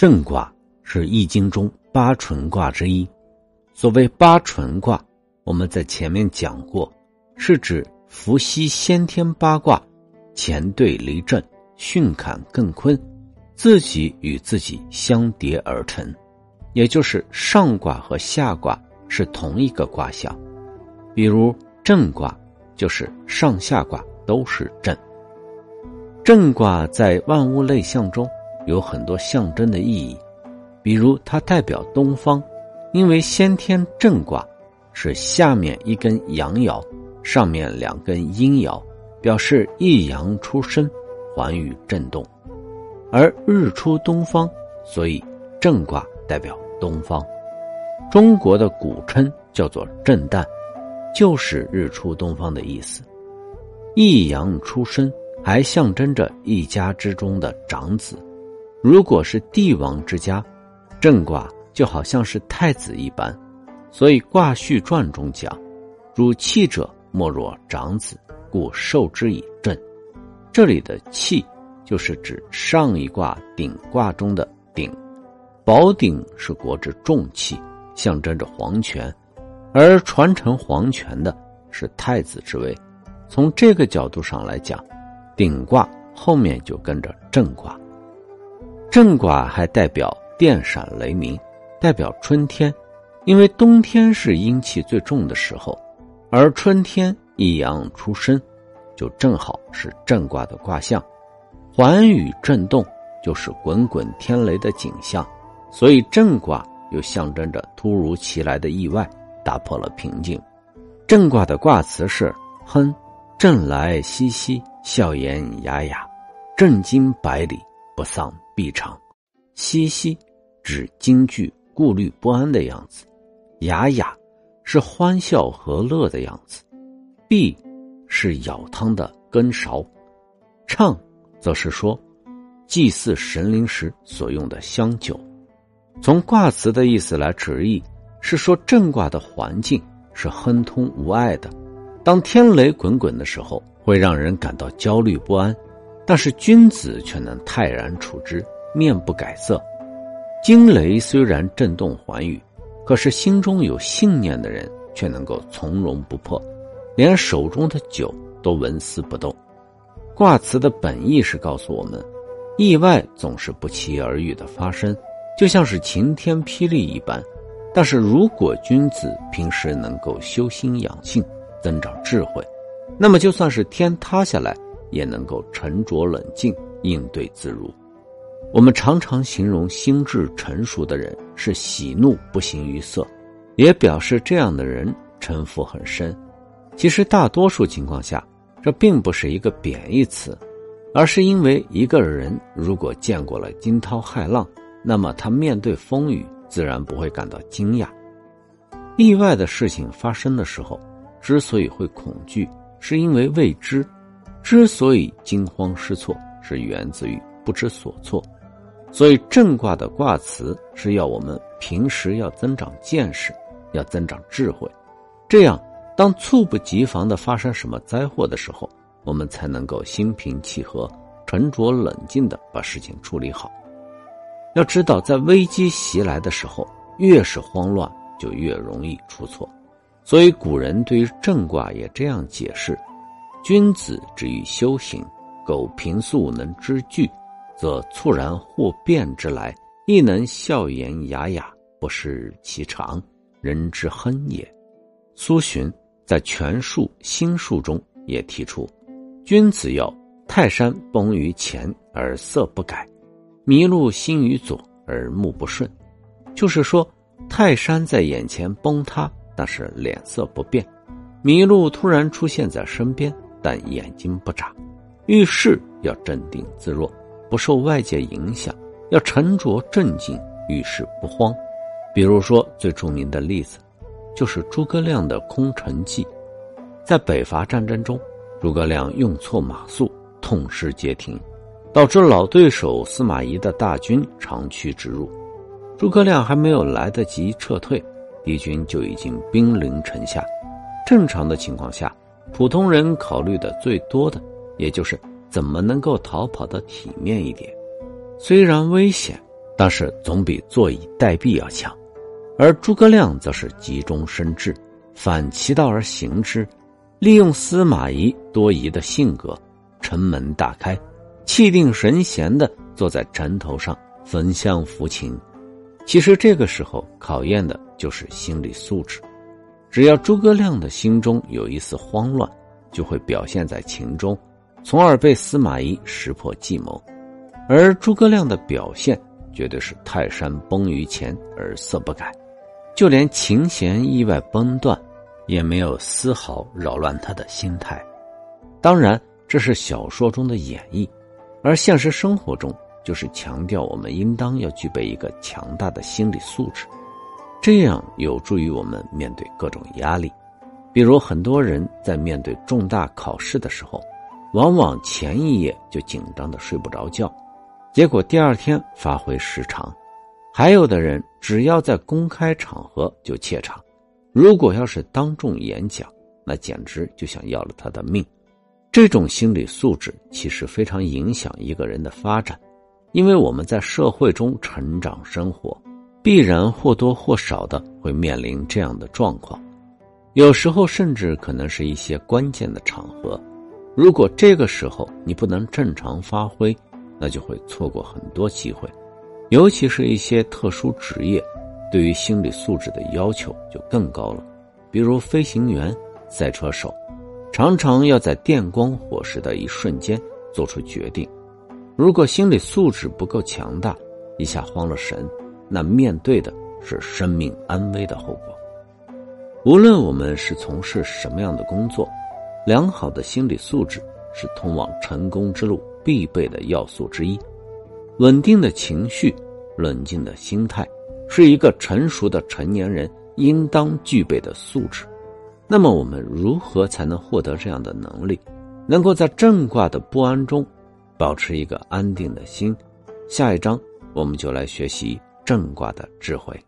震卦是易经中八纯卦之一。所谓八纯卦，我们在前面讲过，是指伏羲先天八卦，乾兑离震，巽坎艮坤，自己与自己相叠而成，也就是上卦和下卦是同一个卦象。比如震卦，就是上下卦都是震。震卦在万物类象中。有很多象征的意义，比如它代表东方，因为先天正卦是下面一根阳爻，上面两根阴爻，表示一阳出生，寰宇震动；而日出东方，所以正卦代表东方。中国的古称叫做震旦，就是日出东方的意思。一阳出生，还象征着一家之中的长子。如果是帝王之家，正卦就好像是太子一般，所以《卦序传》中讲：“主气者，莫若长子，故受之以正。”这里的“气”就是指上一卦鼎卦中的“鼎”，宝鼎是国之重器，象征着皇权，而传承皇权的是太子之位。从这个角度上来讲，鼎卦后面就跟着正卦。震卦还代表电闪雷鸣，代表春天，因为冬天是阴气最重的时候，而春天一阳出生，就正好是震卦的卦象。寰宇震动就是滚滚天雷的景象，所以震卦又象征着突如其来的意外，打破了平静。震卦的卦词是“哼”，震来兮兮，笑颜雅雅，震惊百里，不丧。异常，兮兮指惊惧、顾虑不安的样子；雅雅是欢笑和乐的样子；毕是舀汤的羹勺；畅则是说祭祀神灵时所用的香酒。从卦辞的意思来直译，是说震卦的环境是亨通无碍的。当天雷滚滚的时候，会让人感到焦虑不安。但是君子却能泰然处之，面不改色。惊雷虽然震动寰宇，可是心中有信念的人却能够从容不迫，连手中的酒都纹丝不动。卦辞的本意是告诉我们，意外总是不期而遇的发生，就像是晴天霹雳一般。但是如果君子平时能够修心养性，增长智慧，那么就算是天塌下来。也能够沉着冷静应对自如。我们常常形容心智成熟的人是喜怒不形于色，也表示这样的人城府很深。其实大多数情况下，这并不是一个贬义词，而是因为一个人如果见过了惊涛骇浪，那么他面对风雨自然不会感到惊讶。意外的事情发生的时候，之所以会恐惧，是因为未知。之所以惊慌失措，是源自于不知所措，所以正卦的卦辞是要我们平时要增长见识，要增长智慧，这样当猝不及防的发生什么灾祸的时候，我们才能够心平气和、沉着冷静的把事情处理好。要知道，在危机袭来的时候，越是慌乱，就越容易出错，所以古人对于正卦也这样解释。君子之于修行，苟平素能知惧，则猝然或变之来，亦能笑颜雅雅，不失其常，人之亨也。苏洵在《全术心术》中也提出：君子要泰山崩于前而色不改，麋鹿兴于左而目不顺。就是说，泰山在眼前崩塌，但是脸色不变；麋鹿突然出现在身边。但眼睛不眨，遇事要镇定自若，不受外界影响，要沉着镇静，遇事不慌。比如说，最著名的例子，就是诸葛亮的空城计。在北伐战争中，诸葛亮用错马谡，痛失街亭，导致老对手司马懿的大军长驱直入。诸葛亮还没有来得及撤退，敌军就已经兵临城下。正常的情况下。普通人考虑的最多的，也就是怎么能够逃跑的体面一点。虽然危险，但是总比坐以待毙要强。而诸葛亮则是急中生智，反其道而行之，利用司马懿多疑的性格，城门大开，气定神闲的坐在城头上焚香抚琴。其实这个时候考验的就是心理素质。只要诸葛亮的心中有一丝慌乱，就会表现在情中，从而被司马懿识破计谋。而诸葛亮的表现绝对是泰山崩于前而色不改，就连琴弦意外崩断，也没有丝毫扰乱他的心态。当然，这是小说中的演绎，而现实生活中就是强调我们应当要具备一个强大的心理素质。这样有助于我们面对各种压力，比如很多人在面对重大考试的时候，往往前一夜就紧张的睡不着觉，结果第二天发挥失常；还有的人只要在公开场合就怯场，如果要是当众演讲，那简直就像要了他的命。这种心理素质其实非常影响一个人的发展，因为我们在社会中成长生活。必然或多或少的会面临这样的状况，有时候甚至可能是一些关键的场合，如果这个时候你不能正常发挥，那就会错过很多机会。尤其是一些特殊职业，对于心理素质的要求就更高了，比如飞行员、赛车手，常常要在电光火石的一瞬间做出决定，如果心理素质不够强大，一下慌了神。那面对的是生命安危的后果。无论我们是从事什么样的工作，良好的心理素质是通往成功之路必备的要素之一。稳定的情绪、冷静的心态，是一个成熟的成年人应当具备的素质。那么，我们如何才能获得这样的能力，能够在正卦的不安中保持一个安定的心？下一章我们就来学习。正卦的智慧。